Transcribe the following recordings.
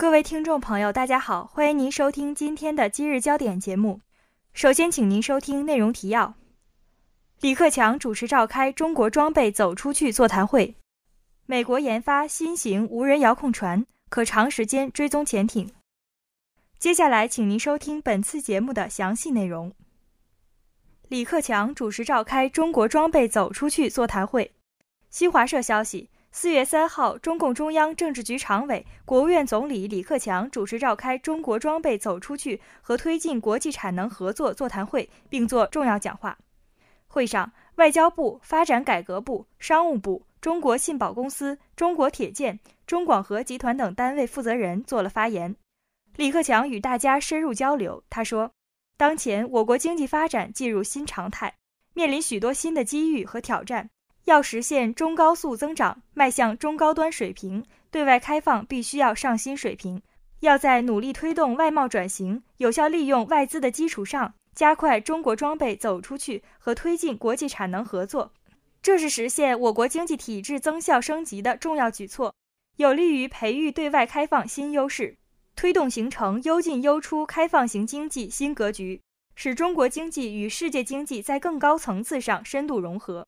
各位听众朋友，大家好，欢迎您收听今天的今日焦点节目。首先，请您收听内容提要：李克强主持召开中国装备走出去座谈会；美国研发新型无人遥控船，可长时间追踪潜艇。接下来，请您收听本次节目的详细内容。李克强主持召开中国装备走出去座谈会。新华社消息。四月三号，中共中央政治局常委、国务院总理李克强主持召开“中国装备走出去”和推进国际产能合作座谈会，并作重要讲话。会上，外交部、发展改革部、商务部、中国信保公司、中国铁建、中广核集团等单位负责人做了发言。李克强与大家深入交流。他说：“当前我国经济发展进入新常态，面临许多新的机遇和挑战。”要实现中高速增长，迈向中高端水平，对外开放必须要上新水平。要在努力推动外贸转型、有效利用外资的基础上，加快中国装备走出去和推进国际产能合作。这是实现我国经济体制增效升级的重要举措，有利于培育对外开放新优势，推动形成优进优出开放型经济新格局，使中国经济与世界经济在更高层次上深度融合。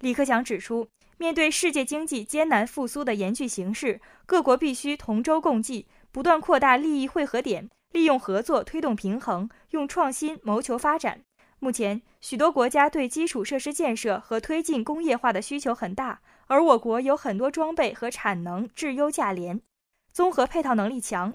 李克强指出，面对世界经济艰难复苏的严峻形势，各国必须同舟共济，不断扩大利益汇合点，利用合作推动平衡，用创新谋求发展。目前，许多国家对基础设施建设和推进工业化的需求很大，而我国有很多装备和产能质优价廉，综合配套能力强，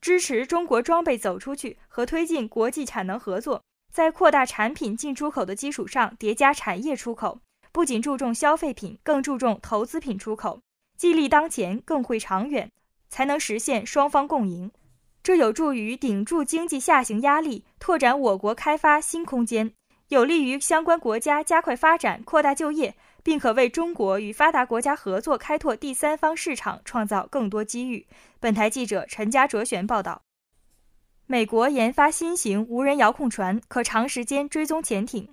支持中国装备走出去和推进国际产能合作，在扩大产品进出口的基础上叠加产业出口。不仅注重消费品，更注重投资品出口，既立当前，更会长远，才能实现双方共赢。这有助于顶住经济下行压力，拓展我国开发新空间，有利于相关国家加快发展、扩大就业，并可为中国与发达国家合作开拓第三方市场创造更多机遇。本台记者陈家哲璇报道。美国研发新型无人遥控船，可长时间追踪潜艇。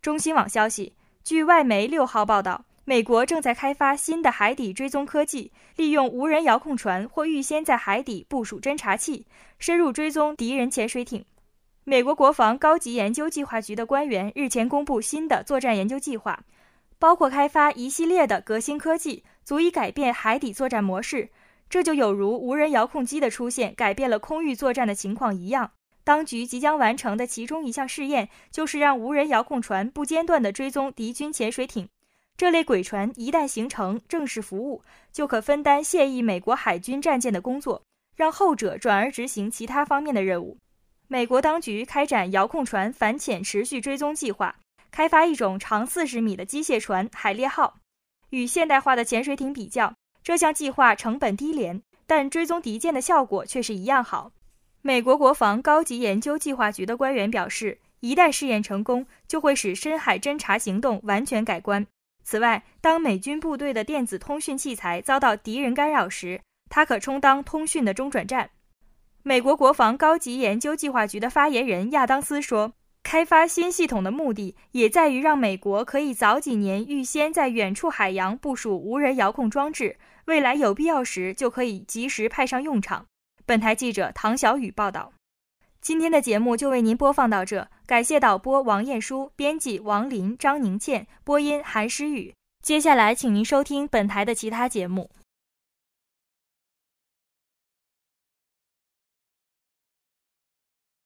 中新网消息。据外媒六号报道，美国正在开发新的海底追踪科技，利用无人遥控船或预先在海底部署侦察器，深入追踪敌人潜水艇。美国国防高级研究计划局的官员日前公布新的作战研究计划，包括开发一系列的革新科技，足以改变海底作战模式。这就有如无人遥控机的出现改变了空域作战的情况一样。当局即将完成的其中一项试验，就是让无人遥控船不间断地追踪敌军潜水艇。这类鬼船一旦形成正式服务，就可分担现役美国海军战舰的工作，让后者转而执行其他方面的任务。美国当局开展遥控船反潜持续追踪计划，开发一种长四十米的机械船“海猎号”。与现代化的潜水艇比较，这项计划成本低廉，但追踪敌舰的效果却是一样好。美国国防高级研究计划局的官员表示，一旦试验成功，就会使深海侦察行动完全改观。此外，当美军部队的电子通讯器材遭到敌人干扰时，它可充当通讯的中转站。美国国防高级研究计划局的发言人亚当斯说：“开发新系统的目的也在于让美国可以早几年预先在远处海洋部署无人遥控装置，未来有必要时就可以及时派上用场。”本台记者唐小雨报道，今天的节目就为您播放到这，感谢导播王艳书，编辑王林、张宁倩，播音韩诗雨。接下来，请您收听本台的其他节目。